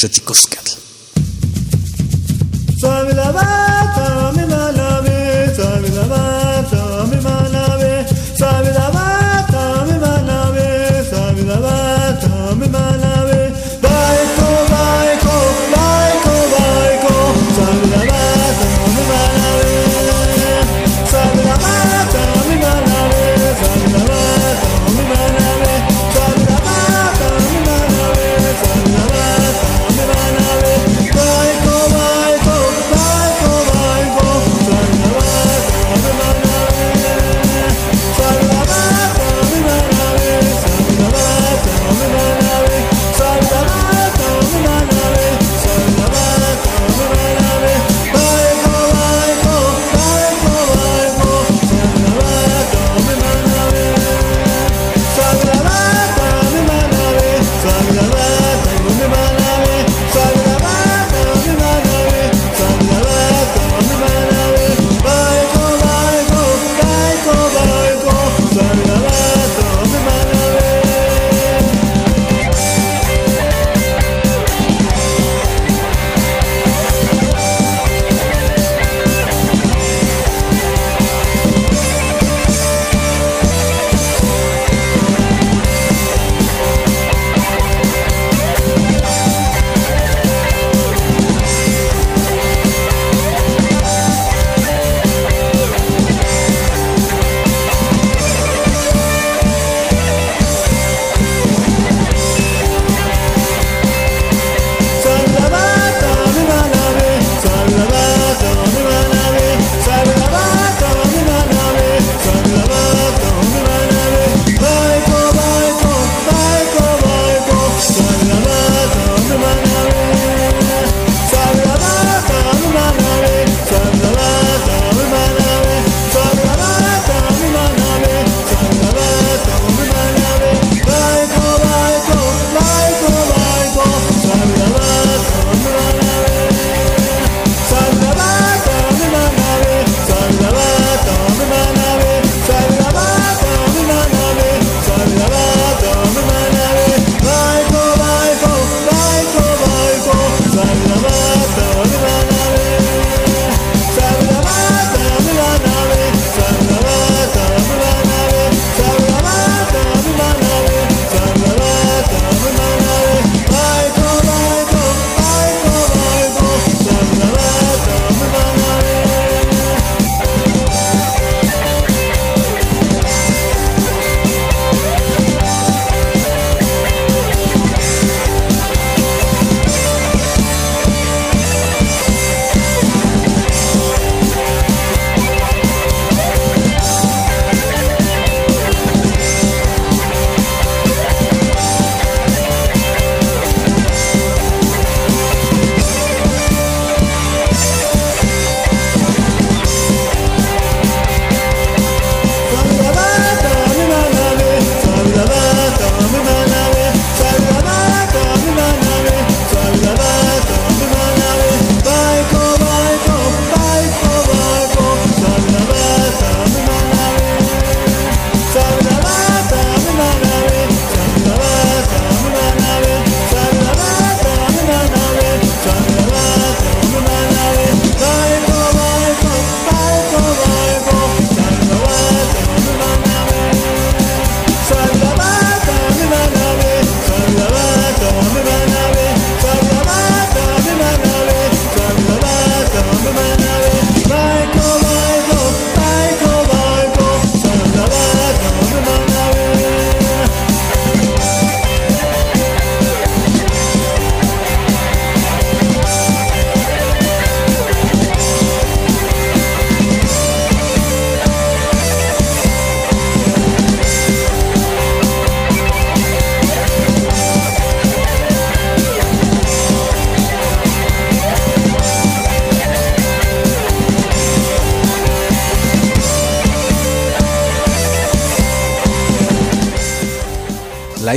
Xochicoscatl. Suave la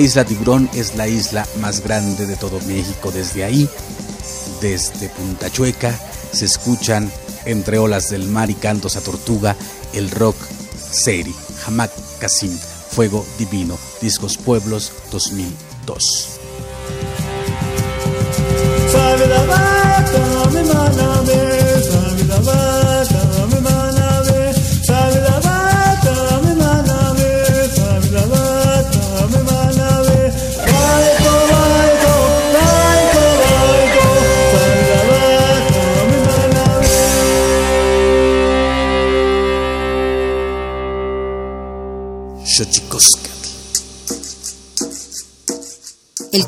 isla Tiburón es la isla más grande de todo México. Desde ahí, desde Punta Chueca, se escuchan entre olas del mar y cantos a tortuga el rock seri, Hamak Kasim, Fuego Divino, Discos Pueblos 2002.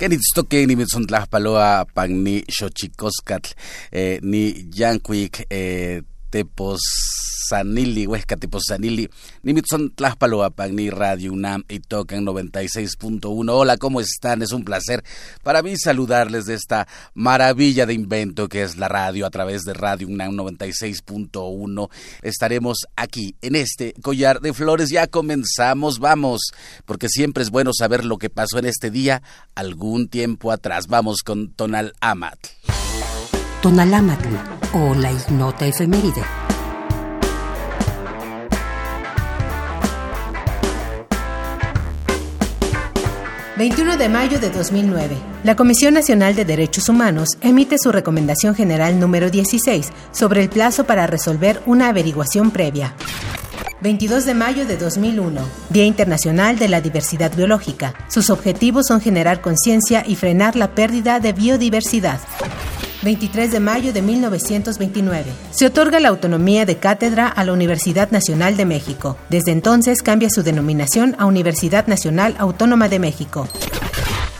Kenitstoke ni mitzontlajpaloa pan ni xochicoscatl, eh, ni yancuic eh, tepos Sanili, Huesca Sanili, Nimitzon Tlaxpaloapan, ni Radio UNAM y Tocan 96.1. Hola, ¿cómo están? Es un placer para mí saludarles de esta maravilla de invento que es la radio a través de Radio UNAM 96.1. Estaremos aquí en este collar de flores. Ya comenzamos, vamos, porque siempre es bueno saber lo que pasó en este día algún tiempo atrás. Vamos con Tonal Amat. Tonal Amat o la ignota efeméride. 21 de mayo de 2009. La Comisión Nacional de Derechos Humanos emite su recomendación general número 16 sobre el plazo para resolver una averiguación previa. 22 de mayo de 2001, Día Internacional de la Diversidad Biológica. Sus objetivos son generar conciencia y frenar la pérdida de biodiversidad. 23 de mayo de 1929. Se otorga la autonomía de cátedra a la Universidad Nacional de México. Desde entonces cambia su denominación a Universidad Nacional Autónoma de México.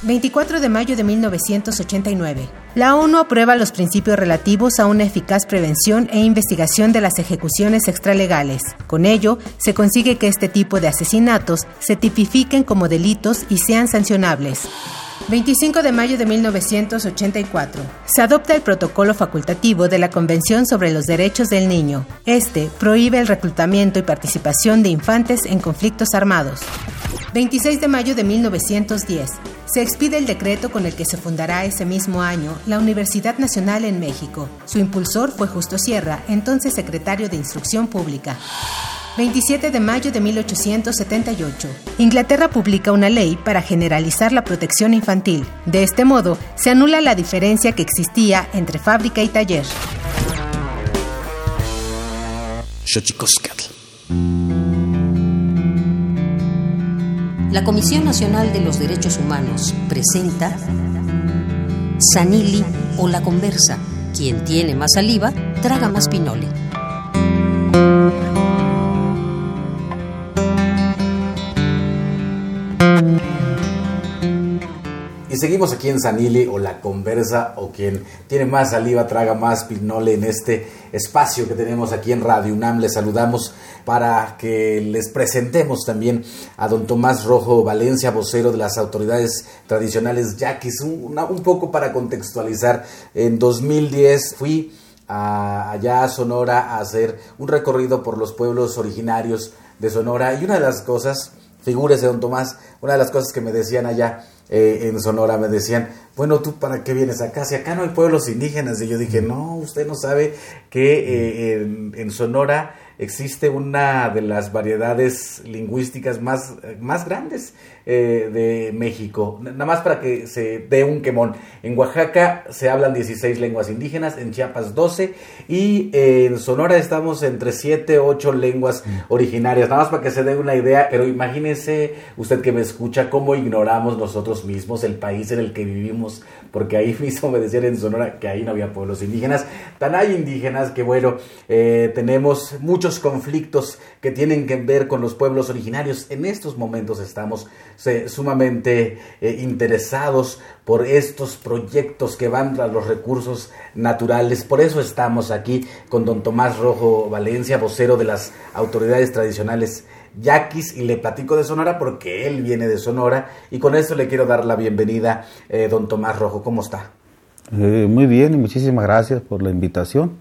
24 de mayo de 1989. La ONU aprueba los principios relativos a una eficaz prevención e investigación de las ejecuciones extralegales. Con ello, se consigue que este tipo de asesinatos se tipifiquen como delitos y sean sancionables. 25 de mayo de 1984. Se adopta el protocolo facultativo de la Convención sobre los Derechos del Niño. Este prohíbe el reclutamiento y participación de infantes en conflictos armados. 26 de mayo de 1910. Se expide el decreto con el que se fundará ese mismo año la Universidad Nacional en México. Su impulsor fue Justo Sierra, entonces secretario de Instrucción Pública. 27 de mayo de 1878. Inglaterra publica una ley para generalizar la protección infantil. De este modo, se anula la diferencia que existía entre fábrica y taller. La Comisión Nacional de los Derechos Humanos presenta Sanili o la conversa. Quien tiene más saliva, traga más pinole. Seguimos aquí en Sanili o La Conversa o quien tiene más saliva traga más pinole en este espacio que tenemos aquí en Radio UNAM. Les saludamos para que les presentemos también a don Tomás Rojo Valencia, vocero de las autoridades tradicionales yaquis. Un, un poco para contextualizar, en 2010 fui allá a Sonora a hacer un recorrido por los pueblos originarios de Sonora y una de las cosas, figúrese don Tomás, una de las cosas que me decían allá eh, en Sonora me decían, bueno, ¿tú para qué vienes acá? Si acá no hay pueblos indígenas. Y yo dije, no, usted no sabe que eh, en, Sonora existe una de las variedades lingüísticas más, más grandes eh, de México. Nada más para que se dé un quemón. En Oaxaca se hablan 16 lenguas indígenas, en Chiapas 12 y en Sonora estamos entre 7, 8 lenguas mm. originarias. Nada más para que se dé una idea, pero imagínese usted que me escucha cómo ignoramos nosotros mismos el país en el que vivimos, porque ahí mismo me decían en Sonora que ahí no había pueblos indígenas. Tan hay indígenas que bueno, eh, tenemos muchos conflictos que tienen que ver con los pueblos originarios. En estos momentos estamos sumamente eh, interesados por estos proyectos que van a los recursos naturales. Por eso estamos aquí con don Tomás Rojo Valencia, vocero de las autoridades tradicionales yaquis, y le platico de Sonora porque él viene de Sonora y con esto le quiero dar la bienvenida, eh, don Tomás Rojo. ¿Cómo está? Eh, muy bien y muchísimas gracias por la invitación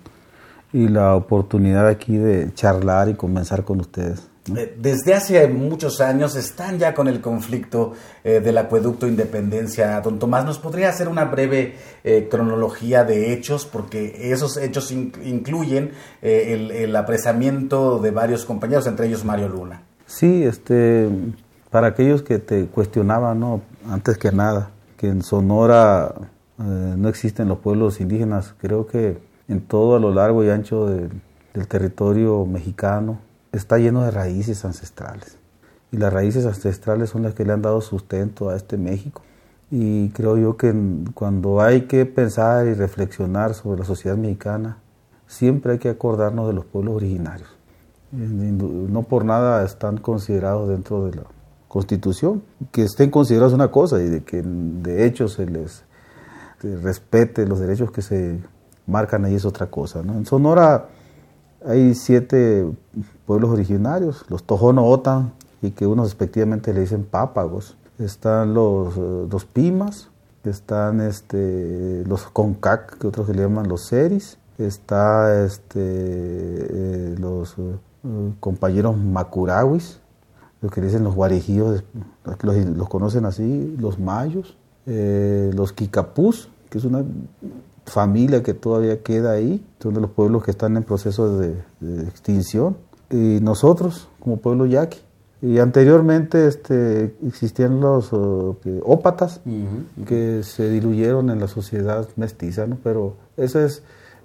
y la oportunidad aquí de charlar y conversar con ustedes. Eh, desde hace muchos años están ya con el conflicto eh, del acueducto Independencia. Don Tomás, ¿nos podría hacer una breve eh, cronología de hechos? Porque esos hechos incluyen el, apresamiento de varios compañeros, entre ellos Mario Luna. Sí, este, para aquellos que te cuestionaban, ¿no? antes que nada, que en Sonora no existen los pueblos indígenas, creo que en todo a lo largo y ancho del territorio mexicano, está lleno de raíces ancestrales. Y las raíces ancestrales son las que le han dado sustento a este México. Y creo yo que cuando hay que pensar y reflexionar sobre la sociedad mexicana, siempre hay que acordarnos de los pueblos originarios. No por nada están considerados dentro de la Constitución. Que estén considerados una cosa y de que de hecho se les respete los derechos que se marcan ahí es otra cosa. En Sonora hay siete pueblos originarios, los Tojono Otan, y que unos respectivamente le dicen pápagos. Están los, eh, los Pimas, están este, los Concac, que otros le llaman los Seris, está este, eh, los eh, compañeros Macurawis, los que le dicen los guarejíos, los, conocen así, los Mayos, los Kikapús, que es una familia que todavía queda ahí, son de los pueblos que están en proceso de, extinción, y nosotros como pueblo yaqui. Y anteriormente este, existían los ópatas que se diluyeron en la sociedad mestiza, ¿no? pero esa es,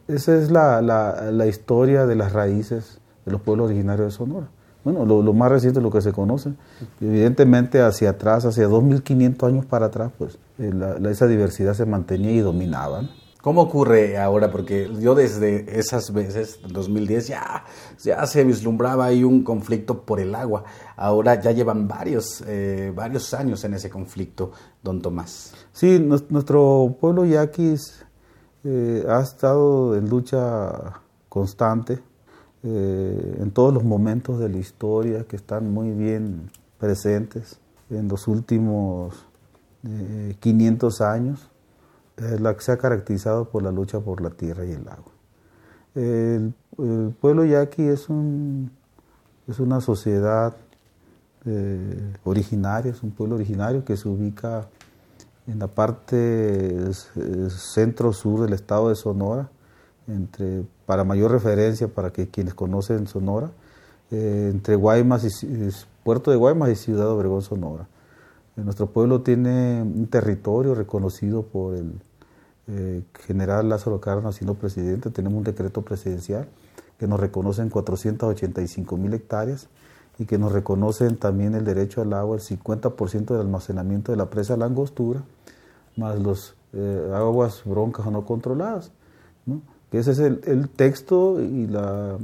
esa es la, la, la, historia de las raíces de los pueblos originarios de Sonora. Bueno, lo, más reciente es lo que se conoce. Evidentemente hacia atrás, hacia 2500 años para atrás, pues eh, esa diversidad se mantenía y dominaba. ¿Cómo ocurre ahora? Porque yo desde esas veces, en 2010, ya, ya se vislumbraba ahí un conflicto por el agua. Ahora ya llevan varios, eh, varios años en ese conflicto, don Tomás. Sí, nuestro pueblo yaquis eh, ha estado en lucha constante eh, en todos los momentos de la historia que están muy bien presentes en los últimos 500 años la que se ha caracterizado por la lucha por la tierra y el agua. El, pueblo yaqui es, un, es una sociedad eh, originaria, es un pueblo originario que se ubica en la parte centro-sur del estado de Sonora, entre, para mayor referencia para que quienes conocen Sonora, eh, entre Guaymas y, Puerto de Guaymas y Ciudad Obregón, Sonora. Nuestro pueblo tiene un territorio reconocido por el eh, general Lázaro Cárdenas siendo presidente. Tenemos un decreto presidencial que nos reconocen 485 mil hectáreas y que nos reconocen también el derecho al agua, el 50% del almacenamiento de la presa Langostura, más los eh, aguas broncas o no controladas. Que ese es el, texto y, la,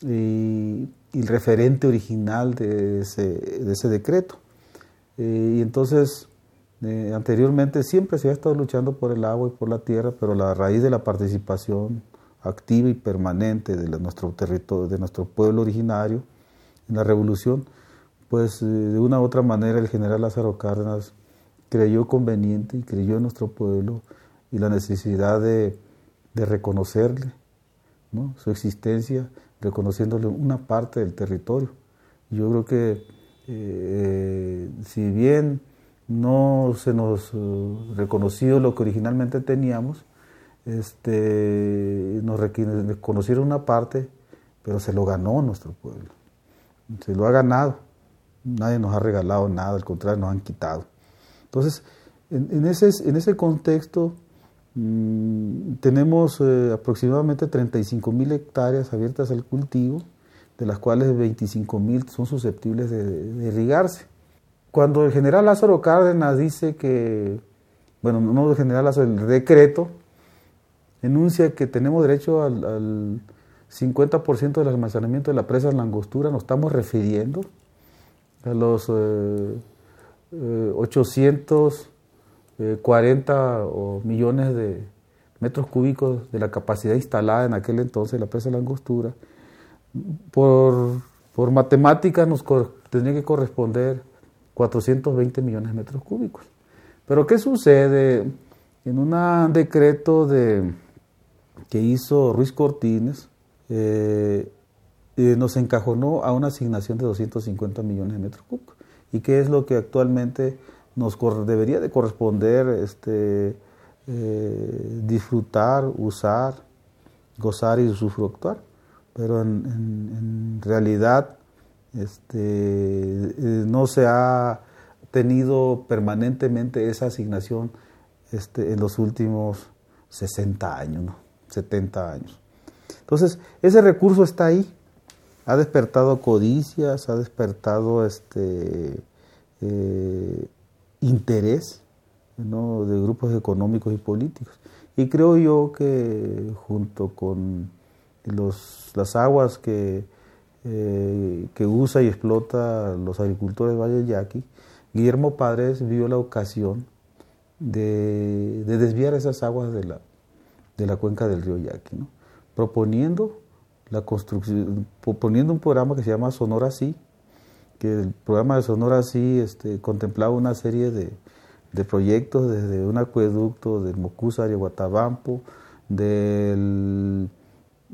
y, el referente original de ese decreto. Eh, y entonces, eh, anteriormente siempre se ha estado luchando por el agua y por la tierra, pero la raíz de la participación activa y permanente de nuestro territorio, de nuestro pueblo originario en la revolución, pues eh, de una u otra manera el general Lázaro Cárdenas creyó conveniente y creyó en nuestro pueblo y la necesidad de, reconocerle su existencia, reconociéndole una parte del territorio. Yo creo que eh, si bien no se nos eh, reconoció lo que originalmente teníamos, este, nos reconocieron una parte, pero se lo ganó nuestro pueblo, se lo ha ganado, nadie nos ha regalado nada, al contrario, nos han quitado. Entonces, en, ese, en ese contexto, mm, tenemos eh, aproximadamente 35 mil hectáreas abiertas al cultivo, de las cuales 25 mil son susceptibles de, irrigarse. Cuando el general Lázaro Cárdenas dice que, bueno, no el general Lázaro, el decreto, enuncia que tenemos derecho al, 50% del almacenamiento de la presa Langostura, nos estamos refiriendo a los 840 eh, eh, millones de metros cúbicos de la capacidad instalada en aquel entonces de la presa Langostura, por, por matemáticas nos tendría que corresponder 420 millones de metros cúbicos. Pero ¿qué sucede? En un decreto de, que hizo Ruiz Cortines, eh, eh, nos encajonó a una asignación de 250 millones de metros cúbicos. ¿Y qué es lo que actualmente nos debería de corresponder este, eh, disfrutar, usar, gozar y usufructuar? Pero en, realidad este, eh, no se ha tenido permanentemente esa asignación este, en los últimos 60 años. 70 años. Entonces, ese recurso está ahí, ha despertado codicias, ha despertado este eh, interés de grupos económicos y políticos. Y creo yo que junto con los, las aguas que, eh, que usa y explota los agricultores de Valle Yaqui, Guillermo Padres vio la ocasión de, desviar esas aguas de la, de la cuenca del río Yaqui, proponiendo la construcción, proponiendo un programa que se llama Sonora Sí, que el programa de Sonora Sí este, contemplaba una serie de, de proyectos desde un acueducto del Mocusa de Guatabampo, de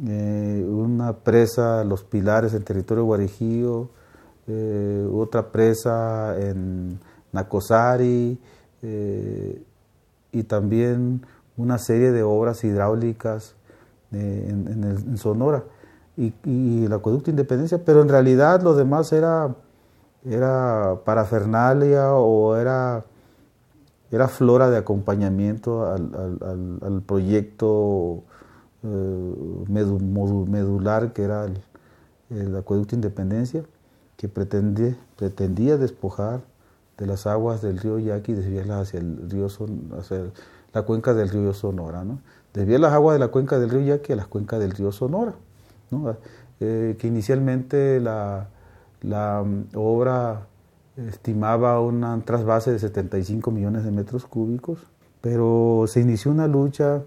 eh, una presa, Los Pilares en territorio guarijío, eh, otra presa en Nacosari eh, y también una serie de obras hidráulicas en, Sonora y, el acueducto Independencia, pero en realidad lo demás era, era parafernalia o era era flora de acompañamiento al, proyecto medular que era el, acueducto Independencia, que pretendía, despojar de las aguas del río Yaqui y desviarlas hacia el río hacia la cuenca del río Sonora, ¿no? Desviar las aguas de la cuenca del río Yaqui a las cuencas del río Sonora, eh, que inicialmente la, la mm, obra estimaba un trasvase de 75 millones de metros cúbicos, pero se inició una lucha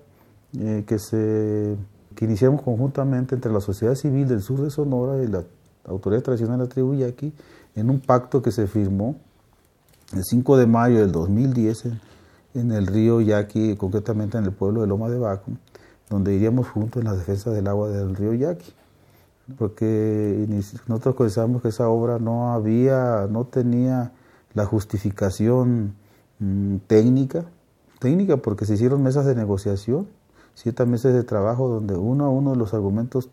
eh, que, se, iniciamos conjuntamente entre la sociedad civil del sur de Sonora y la autoridad tradicional de la tribu Yaqui en un pacto que se firmó el 5 de mayo del 2010 en, el río Yaqui, concretamente en el pueblo de Loma de Baco, donde iríamos juntos en la defensa del agua del río Yaqui. Porque nosotros pensamos que esa obra no había, no tenía la justificación mm, técnica, técnica porque se hicieron mesas de negociación, siete meses de trabajo donde uno a uno los argumentos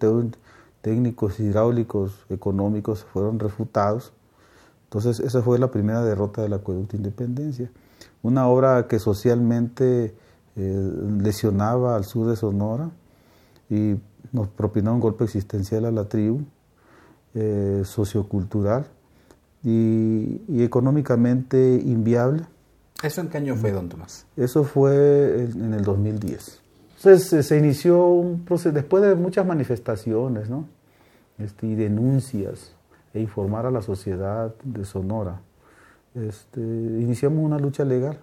técnicos, hidráulicos, económicos fueron refutados. Entonces esa fue la primera derrota del acueducto Independencia. Una obra que socialmente eh, lesionaba al sur de Sonora y nos propinó un golpe existencial a la tribu, eh, sociocultural y, económicamente inviable. ¿Eso en qué año fue, don Tomás? Eso fue en, el 2010. Entonces se inició un proceso, después de muchas manifestaciones ¿no? este, y denuncias e informar a la sociedad de Sonora, este, iniciamos una lucha legal.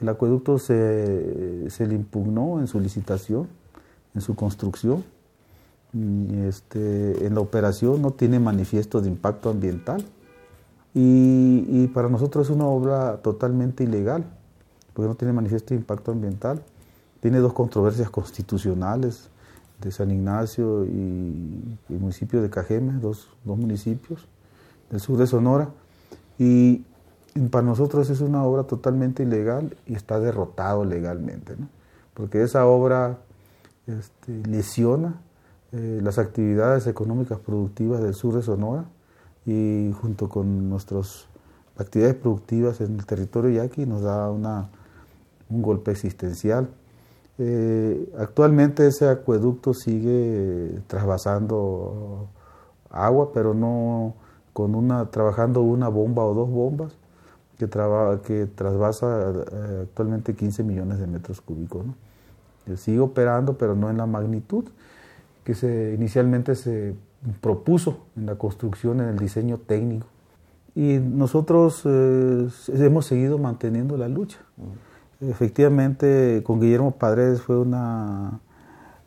El acueducto se, se le impugnó en su licitación, en su construcción, este, en la operación no tiene manifiesto de impacto ambiental y, para nosotros es una obra totalmente ilegal porque no tiene manifiesto de impacto ambiental. Tiene dos controversias constitucionales de San Ignacio y el municipio de Cajeme, dos, dos municipios del sur de Sonora. Y para nosotros es una obra totalmente ilegal y está derrotado legalmente, porque esa obra este, lesiona eh, las actividades económicas productivas del sur de Sonora y junto con nuestras actividades productivas en el territorio yaqui nos da una, un golpe existencial. Eh, actualmente ese acueducto sigue trasvasando agua, pero no con una, trabajando una bomba o dos bombas que, que trasvasa eh, actualmente 15 millones de metros cúbicos. Sigue operando, pero no en la magnitud que se, inicialmente se propuso en la construcción, en el diseño técnico. Y nosotros eh, hemos seguido manteniendo la lucha. Efectivamente, con Guillermo Padres fue una,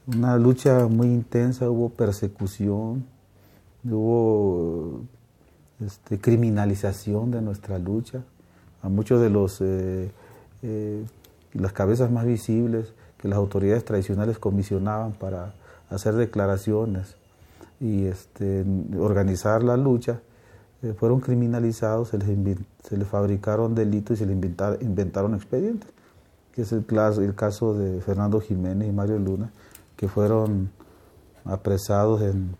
una lucha muy intensa, hubo persecución, hubo este, criminalización de nuestra lucha. A muchos de los eh, eh, las cabezas más visibles que las autoridades tradicionales comisionaban para hacer declaraciones y este, organizar la lucha, eh, fueron criminalizados, se les, se les, fabricaron delitos y se les inventaron expedientes, que es el, el caso de Fernando Jiménez y Mario Luna, que fueron apresados en,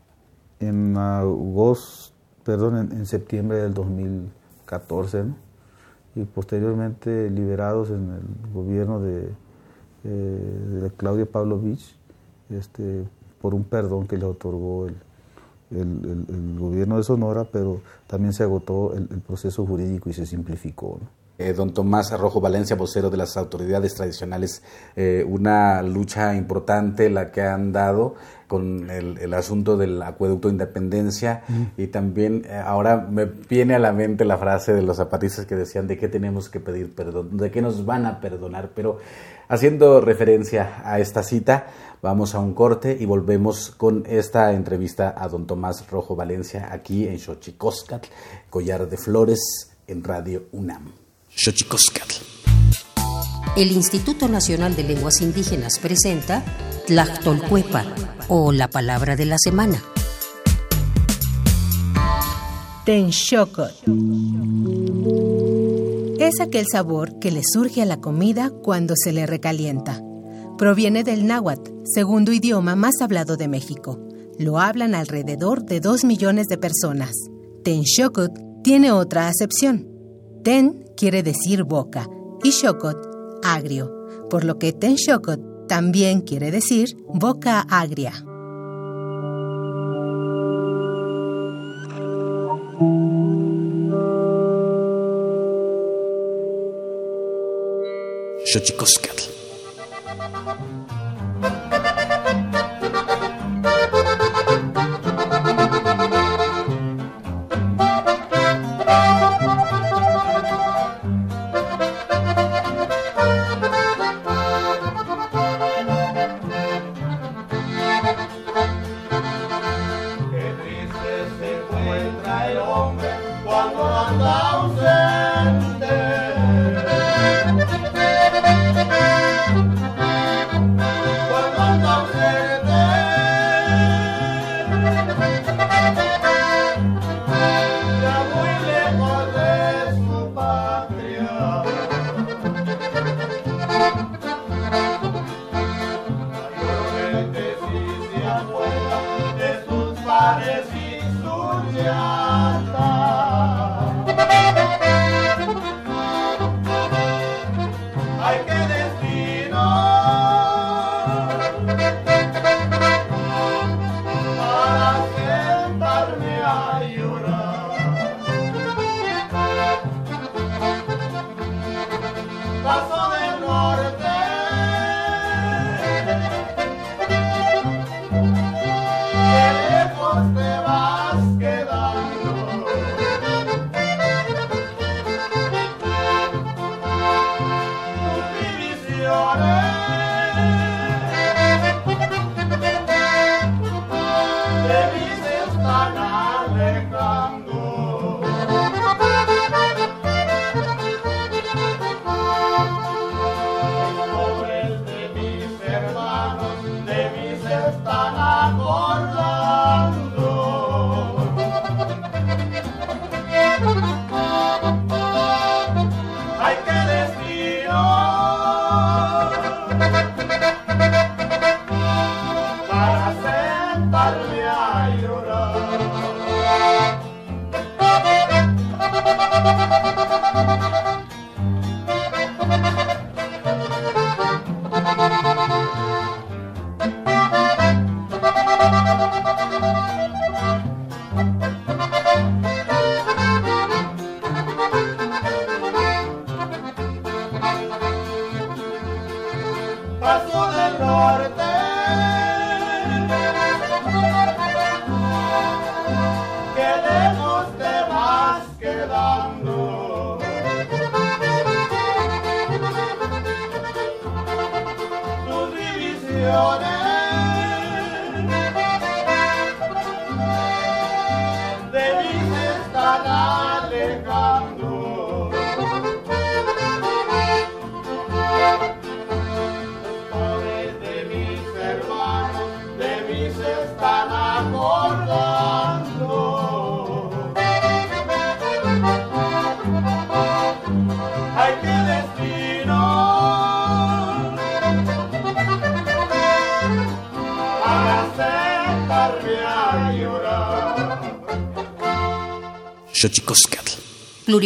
en agosto, perdón, en, septiembre del 2014, y posteriormente liberados en el gobierno de, eh, de Claudia Pavlovich este, por un perdón que le otorgó el, gobierno de Sonora, pero también se agotó el, proceso jurídico y se simplificó. Eh, don Tomás Arrojo Valencia, vocero de las autoridades tradicionales, eh, una lucha importante la que han dado con el, asunto del acueducto de Independencia. Y también eh, ahora me viene a la mente la frase de los zapatistas que decían de qué tenemos que pedir perdón, de qué nos van a perdonar, pero haciendo referencia a esta cita, vamos a un corte y volvemos con esta entrevista a don Tomás Rojo Valencia aquí en Xochicóscatl, Collar de Flores en Radio UNAM. Xochicóscatl. El Instituto Nacional de Lenguas Indígenas presenta Tlactolcuepa o la palabra de la semana. Tenshokot. Es aquel sabor que le surge a la comida cuando se le recalienta. Proviene del náhuatl, segundo idioma más hablado de México. Lo hablan alrededor de dos millones de personas. Tenshokot tiene otra acepción. Ten quiere decir boca y shokot agrio, por lo que tenshokot también quiere decir boca agria.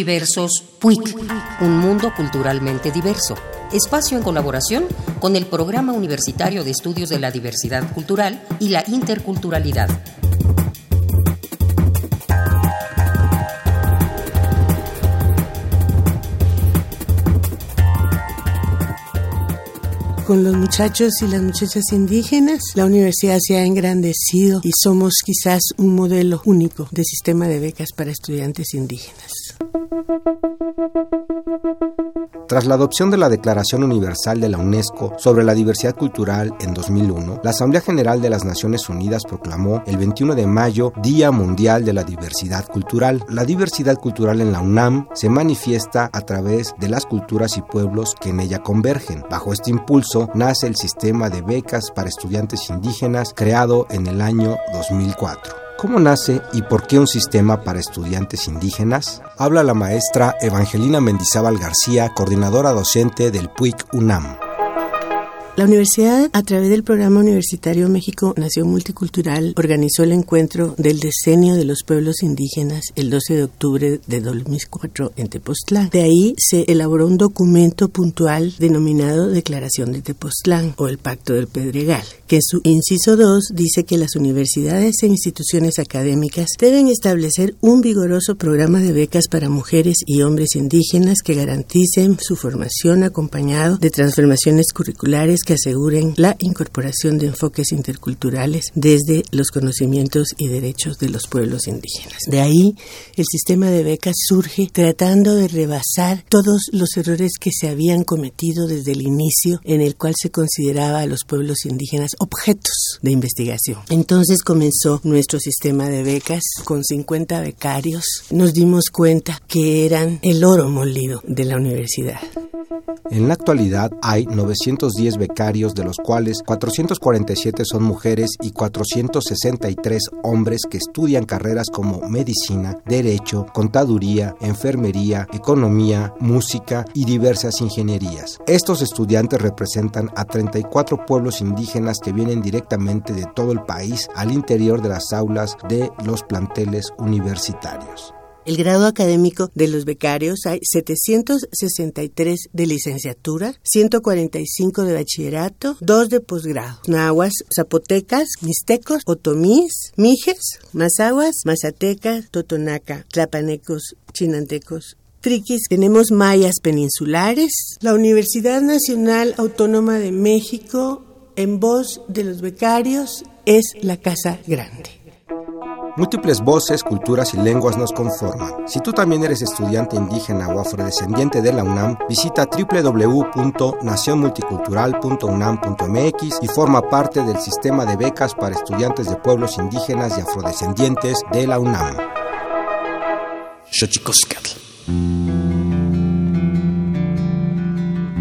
Pluriversos PUIC, un mundo culturalmente diverso. Espacio en colaboración con el Programa Universitario de Estudios de la Diversidad Cultural y la Interculturalidad. con los muchachos y las muchachas indígenas, la universidad se ha engrandecido y somos quizás un modelo único de sistema de becas para estudiantes indígenas. Tras la adopción de la Declaración Universal de la UNESCO sobre la diversidad cultural en 2001, la Asamblea General de las Naciones Unidas proclamó el 21 de mayo Día Mundial de la Diversidad Cultural. La diversidad cultural en la UNAM se manifiesta a través de las culturas y pueblos que en ella convergen. Bajo este impulso nace el sistema de becas para estudiantes indígenas creado en el año 2004. ¿Cómo nace y por qué un sistema para estudiantes indígenas? Habla la maestra Evangelina Mendizábal García, coordinadora docente del PUIC UNAM. La universidad, a través del Programa Universitario México Nación Multicultural, organizó el encuentro del Decenio de los Pueblos Indígenas el 12 de octubre de 2004 en Tepoztlán. De ahí se elaboró un documento puntual denominado Declaración de Tepoztlán o el Pacto del Pedregal, que en su inciso 2 dice que las universidades e instituciones académicas deben establecer un vigoroso programa de becas para mujeres y hombres indígenas que garanticen su formación acompañado de transformaciones curriculares que aseguren la incorporación de enfoques interculturales desde los conocimientos y derechos de los pueblos indígenas. De ahí, el sistema de becas surge tratando de rebasar todos los errores que se habían cometido desde el inicio en el cual se consideraba a los pueblos indígenas objetos de investigación. Entonces comenzó nuestro sistema de becas con 50 becarios. Nos dimos cuenta que eran el oro molido de la universidad. En la actualidad hay 910 becarios, de los cuales 447 son mujeres y 463 hombres que estudian carreras como medicina, derecho, contaduría, enfermería, economía, música y diversas ingenierías. Estos estudiantes representan a 34 pueblos indígenas que vienen directamente de todo el país al interior de las aulas de los planteles universitarios. El grado académico de los becarios hay 763 de licenciatura, 145 de bachillerato, 2 de posgrado. Nahuas, zapotecas, mixtecos, otomís, mijes, mazahuas, mazatecas, totonaca, tlapanecos, chinantecos, triquis, tenemos mayas peninsulares. La Universidad Nacional Autónoma de México, en voz de los becarios, es la Casa Grande. Múltiples voces, culturas y lenguas nos conforman. Si tú también eres estudiante indígena o afrodescendiente de la UNAM, visita www.nacionmulticultural.unam.mx y forma parte del sistema de becas para estudiantes de pueblos indígenas y afrodescendientes de la UNAM.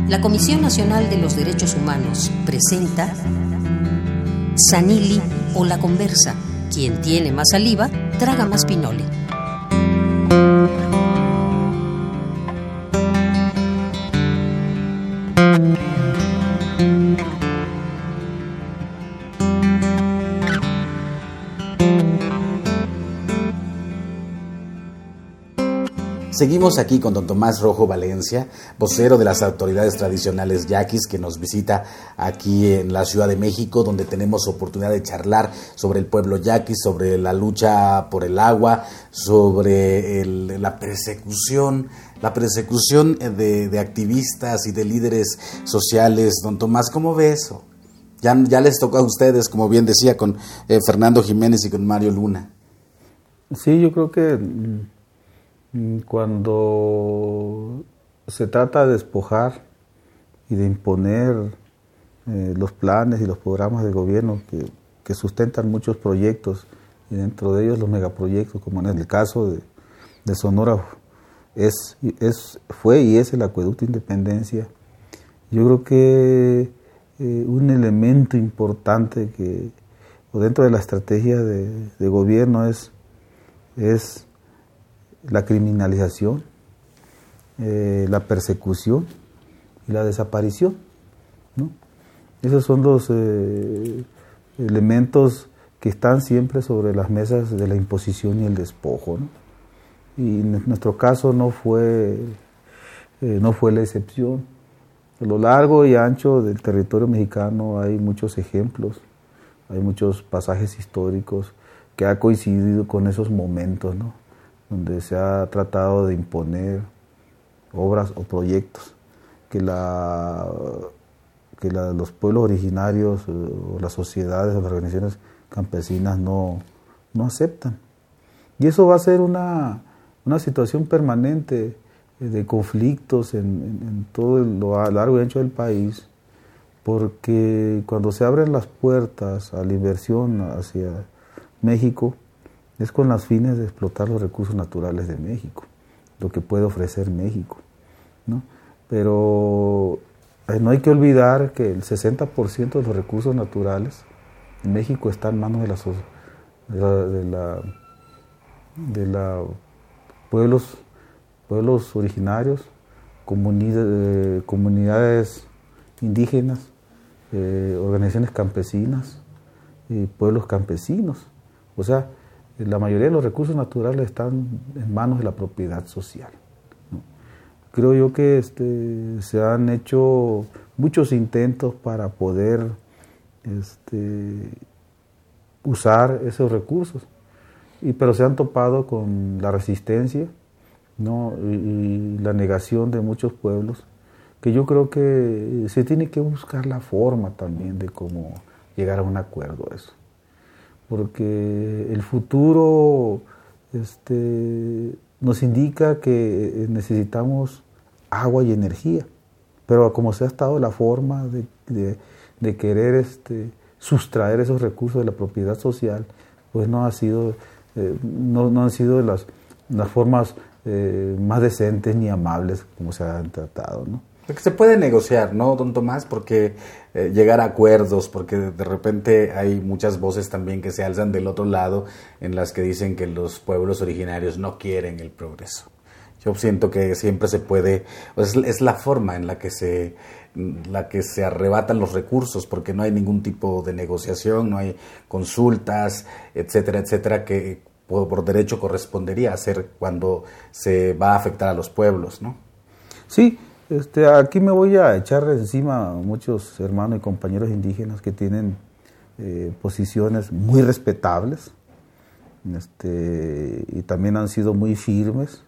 La Comisión Nacional de los Derechos Humanos presenta Sanili o La Conversa quien tiene más saliva, traga más pinole. Seguimos aquí con don Tomás Rojo Valencia, vocero de las autoridades tradicionales yaquis, que nos visita aquí en la Ciudad de México, donde tenemos oportunidad de charlar sobre el pueblo yaqui, sobre la lucha por el agua, sobre la persecución, la persecución de, activistas y de líderes sociales. Don Tomás, ¿cómo ve eso? Ya, ya les tocó a ustedes, como bien decía, con eh, Fernando Jiménez y con Mario Luna. Sí, yo creo que cuando se trata de despojar y de imponer eh, los planes y los programas de gobierno que, sustentan muchos proyectos y dentro de ellos los megaproyectos, como en el caso de, Sonora, es, es, fue y es el acueducto Independencia. Yo creo que eh, un elemento importante que dentro de la estrategia de, de gobierno es, es la criminalización, eh, la persecución y la desaparición. Esos son los eh, elementos que están siempre sobre las mesas de la imposición y el despojo. Y en nuestro caso no fue, eh, no fue la excepción. A lo largo y ancho del territorio mexicano hay muchos ejemplos, hay muchos pasajes históricos que ha coincidido con esos momentos, ¿no? Donde se ha tratado de imponer obras o proyectos que, la, que los pueblos originarios eh, o las sociedades o las organizaciones campesinas no, no aceptan. Y eso va a ser una, una situación permanente de conflictos en, todo lo largo y ancho del país, porque cuando se abren las puertas a la inversión hacia México, es con las fines de explotar los recursos naturales de México, lo que puede ofrecer México. ¿no? Pero eh, no hay que olvidar que el 60% de los recursos naturales en México están en manos de, la, de, la, de la pueblos pueblos originarios, eh, comunidades indígenas, eh, organizaciones campesinas y pueblos campesinos. O sea, la mayoría de los recursos naturales están en manos de la propiedad social. Creo yo que este, se han hecho muchos intentos para poder este, usar esos recursos, y, pero se han topado con la resistencia ¿no? Y, la negación de muchos pueblos, que yo creo que se tiene que buscar la forma también de cómo llegar a un acuerdo eso. Porque el futuro este, nos indica que necesitamos agua y energía, pero como se ha estado la forma de, de, querer este, sustraer esos recursos de la propiedad social, pues no ha sido, eh, no, no han sido las, las formas eh, más decentes ni amables como se han tratado, ¿no? Se puede negociar, ¿no, don Tomás? Porque eh, llegar a acuerdos, porque de repente hay muchas voces también que se alzan del otro lado en las que dicen que los pueblos originarios no quieren el progreso. Yo siento que siempre se puede, es, es la forma en la que se la que se arrebatan los recursos, porque no hay ningún tipo de negociación, no hay consultas, etcétera, etcétera, que por, derecho correspondería hacer cuando se va a afectar a los pueblos, ¿no? Sí, este, aquí me voy a echar encima a muchos hermanos y compañeros indígenas que tienen eh, posiciones muy respetables este, y también han sido muy firmes,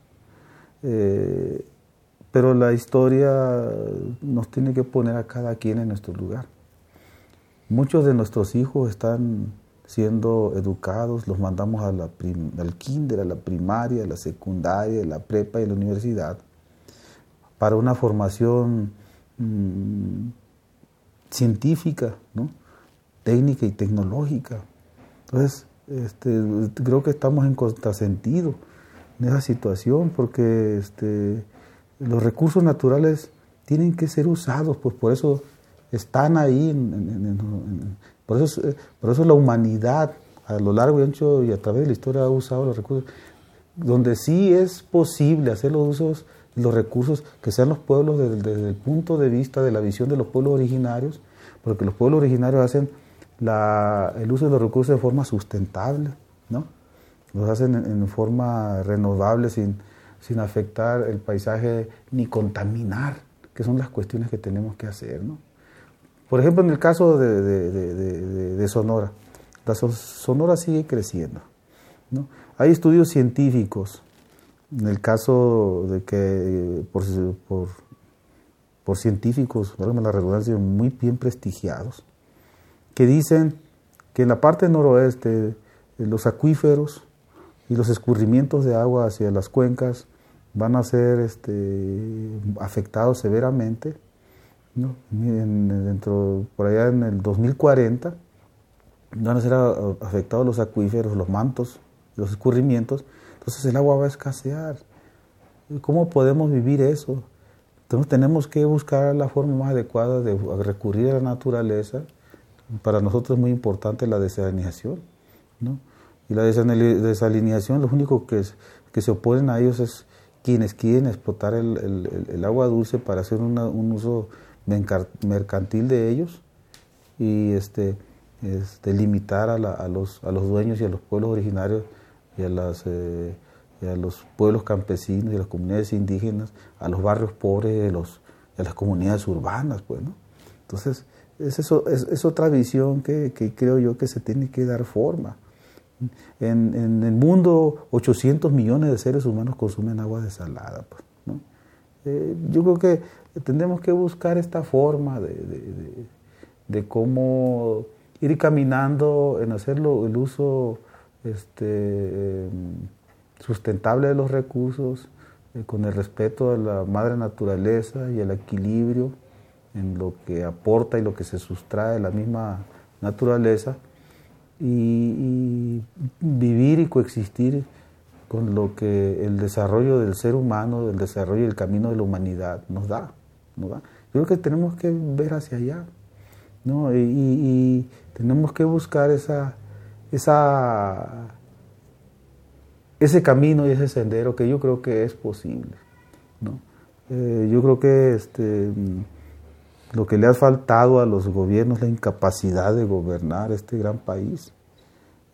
eh, pero la historia nos tiene que poner a cada quien en nuestro lugar. Muchos de nuestros hijos están siendo educados, los mandamos al kinder, a la primaria, a la secundaria, a la prepa y a la universidad, para una formación mm, científica, ¿no? técnica y tecnológica. Entonces, este, creo que estamos en contrasentido en esa situación porque este, los recursos naturales tienen que ser usados, pues por eso están ahí por eso, eh, por eso la humanidad a lo largo y ancho y a través de la historia ha usado los recursos, donde sí es posible hacer los usos, los recursos que sean los pueblos desde, el punto de vista de la visión de los pueblos originarios, porque los pueblos originarios hacen el uso de los recursos de forma sustentable, ¿no? Los hacen en, forma renovable sin, sin afectar el paisaje ni contaminar, que son las cuestiones que tenemos que hacer, ¿no? Por ejemplo, en el caso de, Sonora, la Sonora sigue creciendo. Hay estudios científicos, en el caso de que por, por, científicos, la redundancia, muy bien prestigiados, que dicen que en la parte noroeste los acuíferos y los escurrimientos de agua hacia las cuencas van a ser este, afectados severamente dentro, por allá en el 2040 van a ser afectados los acuíferos, los mantos, los escurrimientos, entonces el agua va a escasear. ¿Cómo podemos vivir eso? Entonces tenemos que buscar la forma más adecuada de recurrir a la naturaleza. Para nosotros es muy importante la desalinización. ¿no? Y la desalinización, lo único que, que se oponen a ellos es quienes quieren explotar el, agua dulce para hacer un uso mercantil de ellos y este, este limitar a, los, a los dueños y a los pueblos originarios y a, las, eh, a los pueblos campesinos y a las comunidades indígenas, a los barrios pobres de los a las comunidades urbanas, pues, ¿no? Entonces, es, eso, es, otra visión que, creo yo que se tiene que dar forma. En, el mundo, 800 millones de seres humanos consumen agua desalada. Pues. Eh, yo creo que tenemos que buscar esta forma de, cómo ir caminando en hacerlo el uso este, em, sustentable de los recursos, eh, con el respeto a la madre naturaleza y el equilibrio en lo que aporta y lo que se sustrae de la misma naturaleza, y, vivir y coexistir con lo que el desarrollo del ser humano, el desarrollo y el camino de la humanidad nos da. Nos da. Yo creo que tenemos que ver hacia allá, ¿no? y, tenemos que buscar esa, esa ese camino y ese sendero que yo creo que es posible. ¿no? Eh, yo creo que este, lo que le ha faltado a los gobiernos la incapacidad de gobernar este gran país.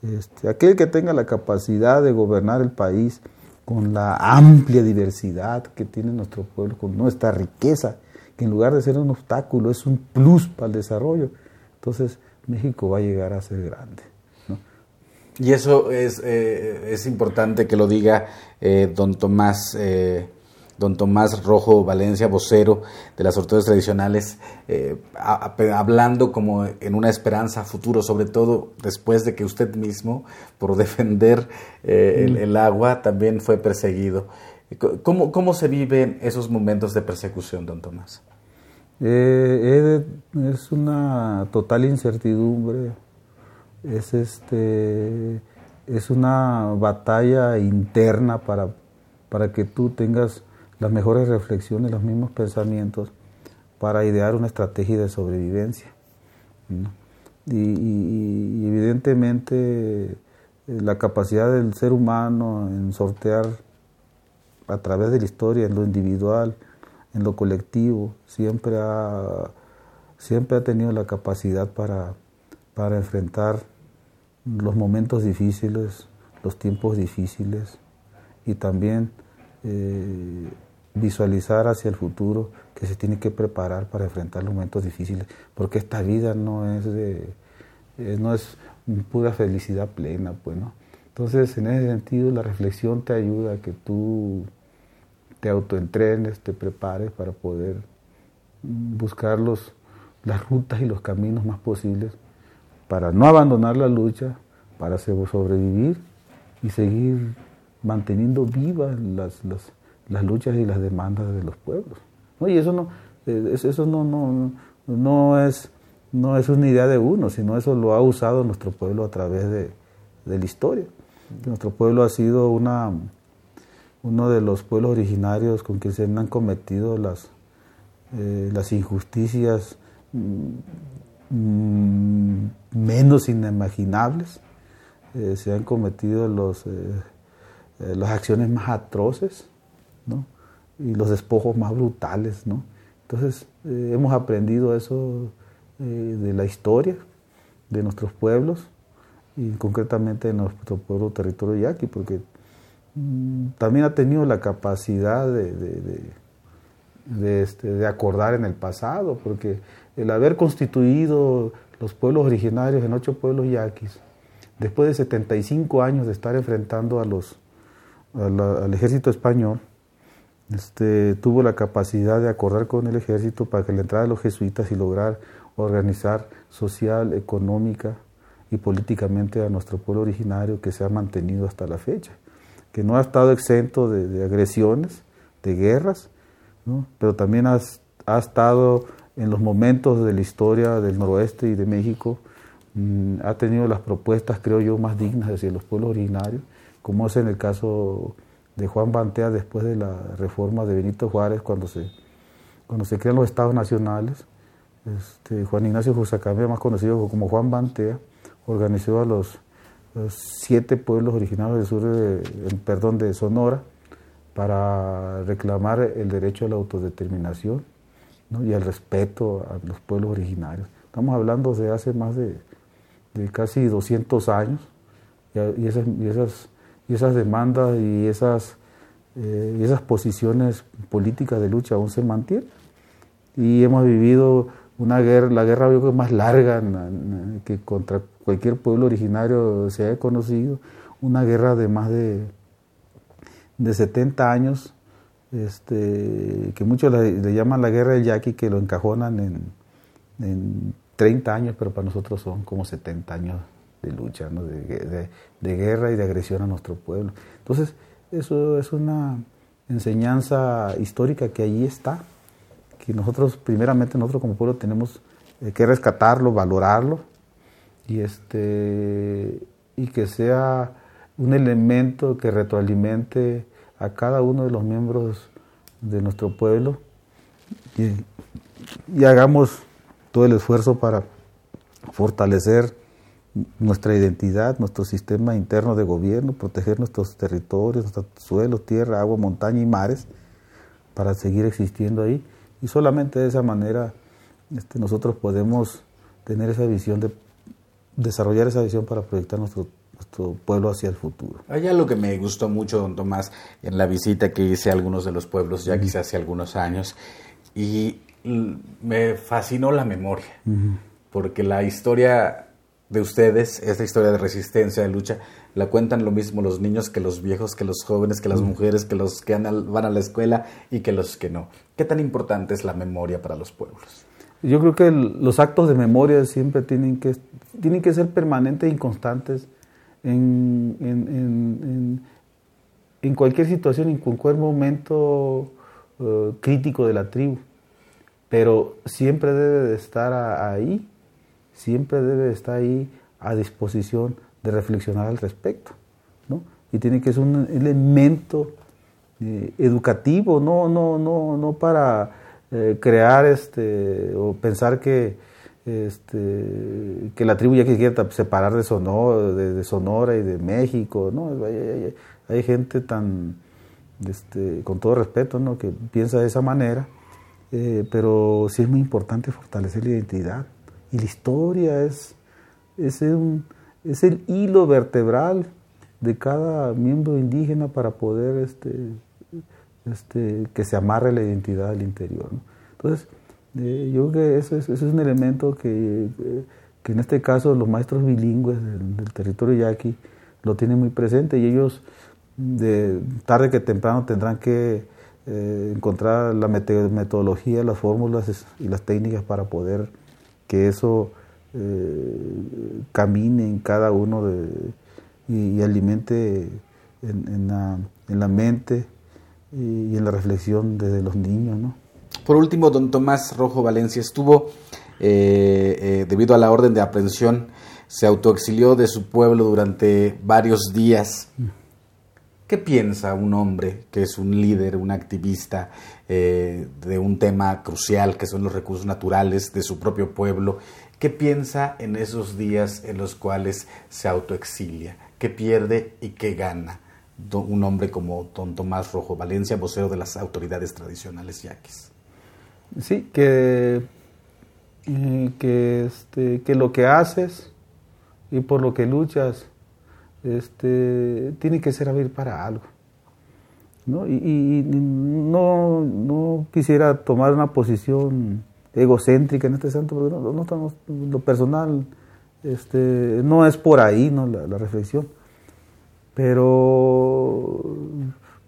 Este, aquel que tenga la capacidad de gobernar el país con la amplia diversidad que tiene nuestro pueblo, con nuestra riqueza, que en lugar de ser un obstáculo es un plus para el desarrollo, entonces México va a llegar a ser grande. Y eso es, eh, es importante que lo diga eh, don Tomás. Eh, don Tomás Rojo Valencia, vocero de las autoridades tradicionales, hablando como en una esperanza futuro, sobre todo después de que usted mismo, por defender el, el, agua, también fue perseguido. ¿Cómo, ¿Cómo se viven esos momentos de persecución, don Tomás? es una total incertidumbre es este es una batalla interna para, para que tú tengas las mejores reflexiones, los mismos pensamientos para idear una estrategia de sobrevivencia. Y, evidentemente eh, la capacidad del ser humano en sortear a través de la historia, en lo individual, en lo colectivo, siempre ha, siempre ha tenido la capacidad para, para enfrentar los momentos difíciles, los tiempos difíciles y también eh, visualizar hacia el futuro que se tiene que preparar para enfrentar los momentos difíciles, porque esta vida no es de eh, no es pura felicidad plena, pues, ¿no? Entonces, en ese sentido, la reflexión te ayuda a que tú te autoentrenes, te prepares para poder buscar los, las rutas y los caminos más posibles para no abandonar la lucha, para sobrevivir y seguir manteniendo vivas las, las, luchas y las demandas de los pueblos. Y eso no, eh, eso no, no, no, es, no es una idea de uno, sino eso lo ha usado nuestro pueblo a través de, la historia. Nuestro pueblo ha sido una, uno de los pueblos originarios con que se han cometido las, eh, las injusticias menos inimaginables, eh, se han cometido los, eh, eh, las acciones más atroces y los despojos más brutales. Entonces hemos aprendido eso de la historia de nuestros pueblos y concretamente de nuestro pueblo territorio yaqui, porque mm, también ha tenido la capacidad de, de, de, este, de acordar en el pasado, porque el haber constituido los pueblos originarios en ocho pueblos yaquis, después de 75 años de estar enfrentando a los, al ejército español, este, tuvo la capacidad de acordar con el ejército para que le entrara los jesuitas y lograr organizar social, económica y políticamente a nuestro pueblo originario que se ha mantenido hasta la fecha, que no ha estado exento de, agresiones, de guerras, pero también ha estado en los momentos de la historia del noroeste y de México, Mm, ha tenido las propuestas, creo yo, más dignas hacia los pueblos originarios, como es en el caso de Juan Bantea después de la reforma de Benito Juárez, cuando se, cuando se crean los estados nacionales. Este, Juan Ignacio Jusacambia, más conocido como Juan Bantea, organizó a los, siete pueblos originarios del sur de, perdón, de Sonora para reclamar el derecho a la autodeterminación y al respeto a los pueblos originarios. Estamos hablando de hace más de casi 200 años y, esas, y esas, y esas demandas y esas, eh, esas posiciones políticas de lucha aún se mantienen. y hemos vivido una guerra, la guerra más larga que contra cualquier pueblo originario se haya conocido, una guerra de más de, de 70 años, este, que muchos le, llaman la guerra del yaqui, que lo encajonan en, en 30 años, pero para nosotros son como 70 años de lucha, de, guerra y de agresión a nuestro pueblo. Entonces, eso es una enseñanza histórica que allí está, que nosotros, primeramente, nosotros como pueblo tenemos eh, que rescatarlo, valorarlo, y, este, y que sea un elemento que retroalimente a cada uno de los miembros de nuestro pueblo y hagamos todo el esfuerzo para fortalecer nuestra identidad, nuestro sistema interno de gobierno, proteger nuestros territorios, nuestro suelo, tierra, agua, montaña y mares, para seguir existiendo ahí. Y solamente de esa manera este, nosotros podemos tener esa visión de desarrollar esa visión para proyectar nuestro, nuestro pueblo hacia el futuro. Hay algo que me gustó mucho, don Tomás, en la visita que hice a algunos de los pueblos, ya quizás hace algunos años, y me fascinó la memoria, porque la historia de ustedes, esta historia de resistencia, de lucha, la cuentan lo mismo los niños que los viejos, que los jóvenes, que las mujeres, que los que van a la escuela y que los que no. ¿Qué tan importante es la memoria para los pueblos? Yo creo que los actos de memoria siempre tienen que, tienen que ser permanentes y constantes en, en, en, cualquier situación, en cualquier momento eh, crítico de la tribu pero siempre debe de estar ahí, siempre debe de estar ahí a disposición de reflexionar al respecto, ¿no? Y tiene que ser un elemento eh, educativo, no, no, no, no para eh, crear este o pensar que este, que la tribu ya quiera separar de Sonora, de, Sonora y de México, ¿no? Hay, gente tan, este, con todo respeto, ¿no? que piensa de esa manera eh, pero sí es muy importante fortalecer la identidad. Y la historia es, es, es el hilo vertebral de cada miembro indígena para poder este, este, que se amarre la identidad al interior. Entonces, eh, yo creo que eso es, un elemento que, que, en este caso los maestros bilingües del, territorio yaqui lo tienen muy presente y ellos de tarde que temprano tendrán que eh, encontrar la metodología, las fórmulas y las técnicas para poder que eso eh, camine en cada uno de, y, alimente en, la, mente y, en la reflexión desde los niños. ¿no? Por último, don Tomás Rojo Valencia estuvo, eh, debido a la orden de aprehensión, se autoexilió de su pueblo durante varios días. ¿Qué piensa un hombre que es un líder, un activista eh, de un tema crucial que son los recursos naturales de su propio pueblo? ¿Qué piensa en esos días en los cuales se autoexilia? ¿Qué pierde y qué gana? Un hombre como don Tomás Rojo Valencia, vocero de las autoridades tradicionales yaquis. Sí, que, que, este, que lo que haces y por lo que luchas este, tiene que servir para algo. ¿no? Y, no, no, quisiera tomar una posición egocéntrica en este santo, porque no, estamos, lo personal este, no es por ahí ¿no? la, reflexión. Pero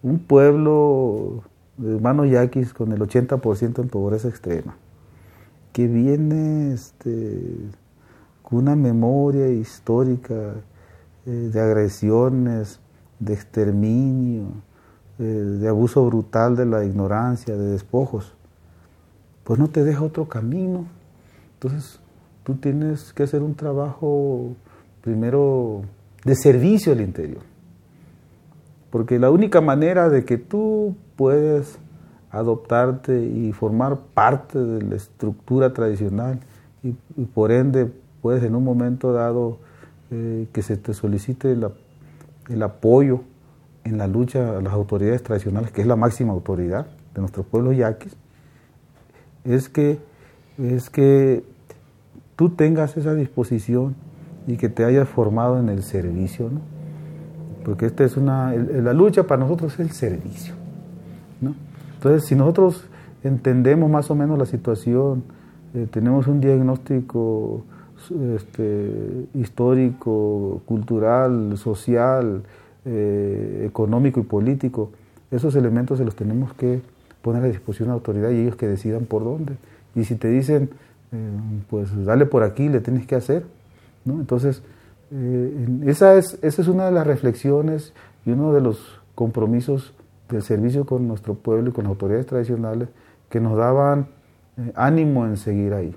un pueblo hermanos yaquis con el 80% en pobreza extrema, que viene este, con una memoria histórica eh, de agresiones, de exterminio, eh, de abuso brutal de la ignorancia, de despojos, pues no te deja otro camino. Entonces tú tienes que hacer un trabajo primero de servicio al interior. Porque la única manera de que tú puedes adoptarte y formar parte de la estructura tradicional y por ende puedes en un momento dado eh, que se te solicite el apoyo en la lucha a las autoridades tradicionales, que es la máxima autoridad de nuestro pueblo yaquis, es que, es que tú tengas esa disposición y que te hayas formado en el servicio, ¿no? Porque esta es una, la lucha para nosotros es el servicio. Entonces, si nosotros entendemos más o menos la situación, eh, tenemos un diagnóstico este, histórico, cultural, social, eh, económico y político. Esos elementos se los tenemos que poner a disposición de la autoridad y ellos que decidan por dónde. Y si te dicen, eh, pues dale por aquí, le tienes que hacer. Entonces, esa, es, esa es una de las reflexiones y uno de los compromisos del servicio con nuestro pueblo y con las autoridades tradicionales que nos daban eh, ánimo en seguir ahí,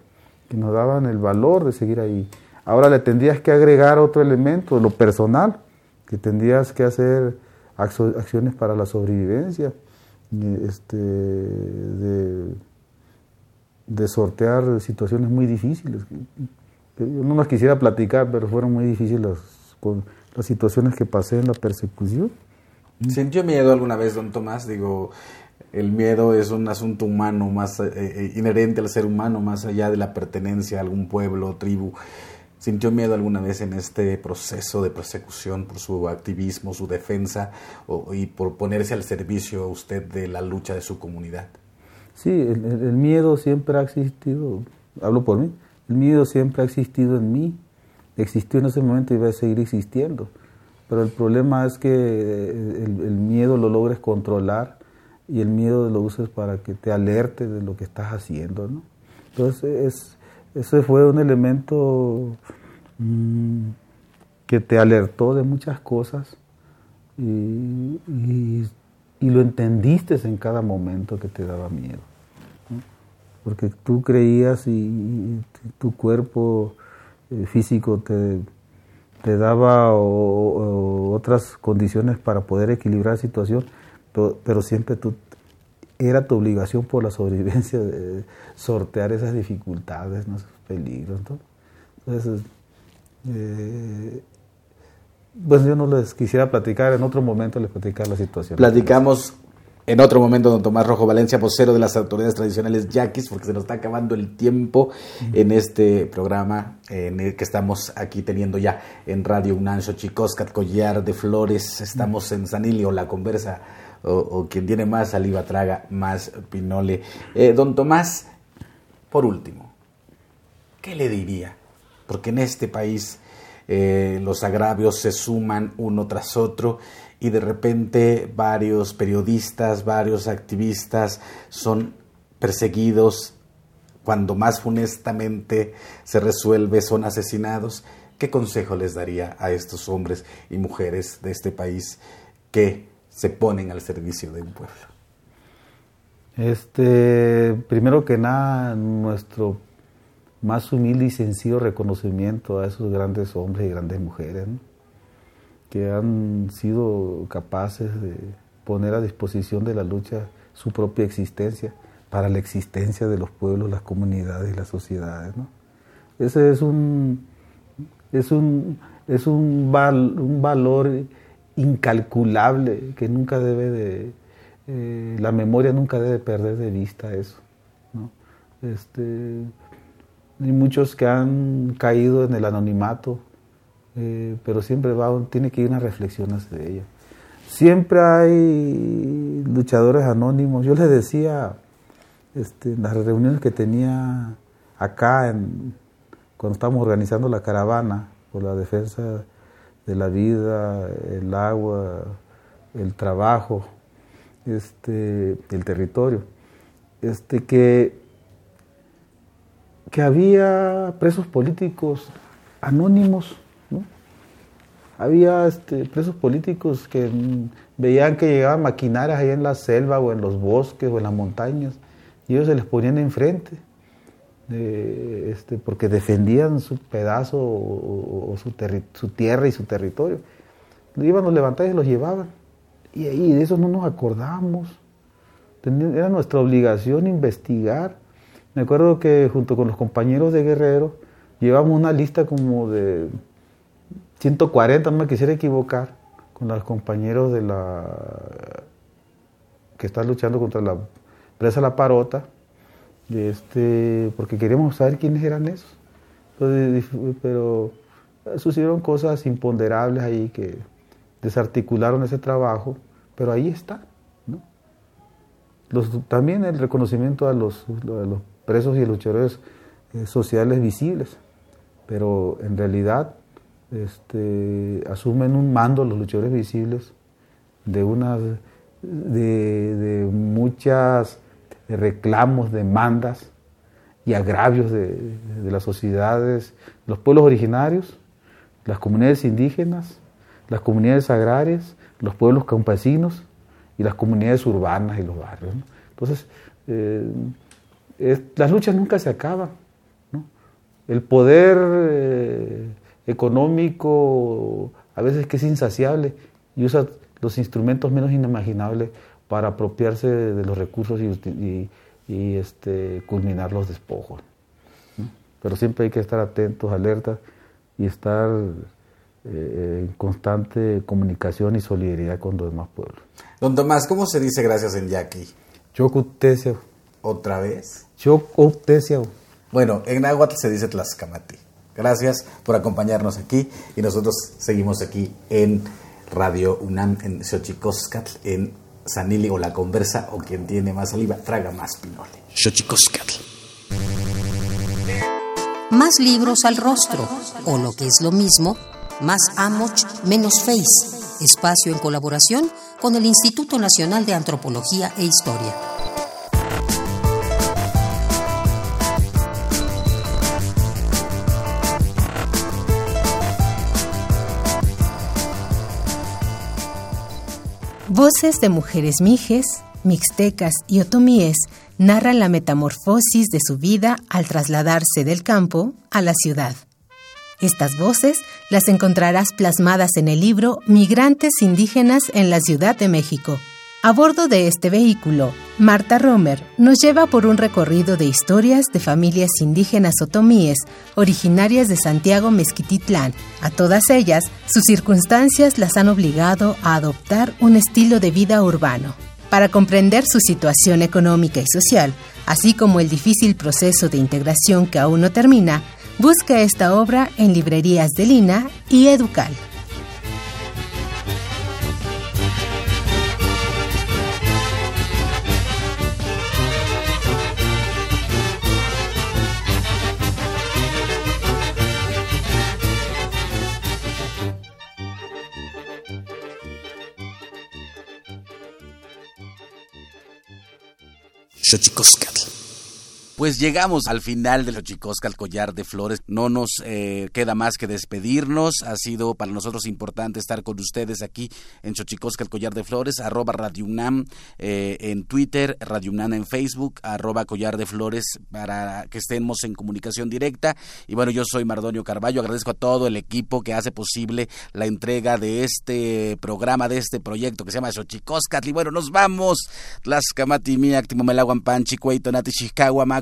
que nos daban el valor de seguir ahí. Ahora le tendrías que agregar otro elemento, lo personal, que tendrías que hacer acciones para la sobrevivencia, este, de, de sortear situaciones muy difíciles. Yo no las quisiera platicar, pero fueron muy difíciles las, con las situaciones que pasé en la persecución. ¿Sintió miedo alguna vez, don Tomás? Digo, el miedo es un asunto humano, más eh, eh, inherente al ser humano, más allá de la pertenencia a algún pueblo o tribu. ¿Sintió miedo alguna vez en este proceso de persecución por su activismo, su defensa y por ponerse al servicio usted de la lucha de su comunidad? Sí, el, el, miedo siempre ha existido, hablo por mí, el miedo siempre ha existido en mí, existió en ese momento y va a seguir existiendo, pero el problema es que eh, el, miedo lo logres controlar y el miedo lo uses para que te alerte de lo que estás haciendo. ¿no? Entonces, ese fue un elemento mm, que te alertó de muchas cosas y, lo entendiste en cada momento que te daba miedo. Porque tú creías y, tu cuerpo eh, físico te, daba otras condiciones para poder equilibrar la situación pero, siempre tú, era tu obligación por la sobrevivencia de sortear esas dificultades, esos peligros. Entonces, eh, pues yo no les quisiera platicar, en otro momento les platicar la situación. Platicamos en otro momento, don Tomás Rojo Valencia, vocero de las autoridades tradicionales yaquis, porque se nos está acabando el tiempo en este programa en el que estamos aquí teniendo ya en Radio Unancho, Chicoscat, Collar de Flores, estamos en Sanilio, la conversa o, quien tiene más saliva traga más pinole. Eh, don Tomás, por último, ¿qué le diría? Porque en este país eh, los agravios se suman uno tras otro y de repente varios periodistas, varios activistas son perseguidos, cuando más funestamente se resuelve son asesinados. ¿Qué consejo les daría a estos hombres y mujeres de este país que se ponen al servicio de un pueblo? Este, primero que nada, nuestro más humilde y sencillo reconocimiento a esos grandes hombres y grandes mujeres que han sido capaces de poner a disposición de la lucha su propia existencia para la existencia de los pueblos, las comunidades y las sociedades. Ese es un, es un, es un, un valor incalculable que nunca debe de, eh, la memoria nunca debe perder de vista eso. ¿no? Este, hay muchos que han caído en el anonimato, eh, pero siempre va, tiene que ir una reflexión hacia ella. Siempre hay luchadores anónimos. Yo les decía este, en las reuniones que tenía acá, cuando estábamos organizando la caravana por la defensa de la vida, el agua, el trabajo, este, el territorio, este, que, que había presos políticos anónimos. Había este, presos políticos que veían que llegaban maquinarias ahí en la selva o en los bosques o en las montañas y ellos se les ponían enfrente este, porque defendían su pedazo o, su, tierra y su territorio. Iban los levantados y los llevaban. Y, ahí de eso no nos acordamos. Era nuestra obligación investigar. Me acuerdo que junto con los compañeros de Guerrero llevamos una lista como de 140, no me quisiera equivocar, con los compañeros de la que están luchando contra la presa La Parota este, porque queríamos saber quiénes eran esos. pero sucedieron cosas imponderables ahí que desarticularon ese trabajo, pero ahí está. ¿no? también el reconocimiento a los, los presos y luchadores eh, sociales visibles, pero en realidad este, asumen un mando los luchadores visibles de unas de, de muchas reclamos, demandas y agravios de, de, las sociedades, los pueblos originarios, las comunidades indígenas, las comunidades agrarias, los pueblos campesinos y las comunidades urbanas y los barrios. Entonces, eh, las luchas nunca se acaban. El poder eh, económico a veces que es insaciable y usa los instrumentos menos inimaginables para apropiarse de, los recursos y, este, culminar los despojos. Pero siempre hay que estar atentos, alertas y estar eh, en constante comunicación y solidaridad con los demás pueblos. Don Tomás, ¿cómo se dice gracias en yaqui? Chocutesio. ¿Otra vez? Chocutesio. Bueno, en náhuatl se dice tlaxcamati. Gracias por acompañarnos aquí y nosotros seguimos aquí en Radio UNAM en Xochicoscatl, en Sanili o La Conversa, o quien tiene más saliva, traga más pinole. Xochicoscatl. Más libros al rostro, o lo que es lo mismo, más Amoch, menos Face. Espacio en colaboración con el Instituto Nacional de Antropología e Historia. Voces de mujeres mijes, mixtecas y otomíes narran la metamorfosis de su vida al trasladarse del campo a la ciudad. Estas voces las encontrarás plasmadas en el libro Migrantes indígenas en la Ciudad de México, a bordo de este vehículo, Marta Romer nos lleva por un recorrido de historias de familias indígenas otomíes originarias de Santiago Mezquititlán. A todas ellas, sus circunstancias las han obligado a adoptar un estilo de vida urbano. Para comprender su situación económica y social, así como el difícil proceso de integración que aún no termina, busca esta obra en librerías de Lina y Educal. Xochicoscatl. Pues llegamos al final de Xochicosca, al collar de flores. No nos eh, queda más que despedirnos. Ha sido para nosotros importante estar con ustedes aquí en Xochicosca, el collar de flores, arroba Radio UNAM eh, en Twitter, Radio UNAM en Facebook, arroba collar de flores para que estemos en comunicación directa. Y bueno, yo soy Mardonio Carballo. Agradezco a todo el equipo que hace posible la entrega de este programa, de este proyecto que se llama Xochicosca. Y bueno, nos vamos. Tlaxcamati, Miactimo, Melaguan, Panchi, Nati,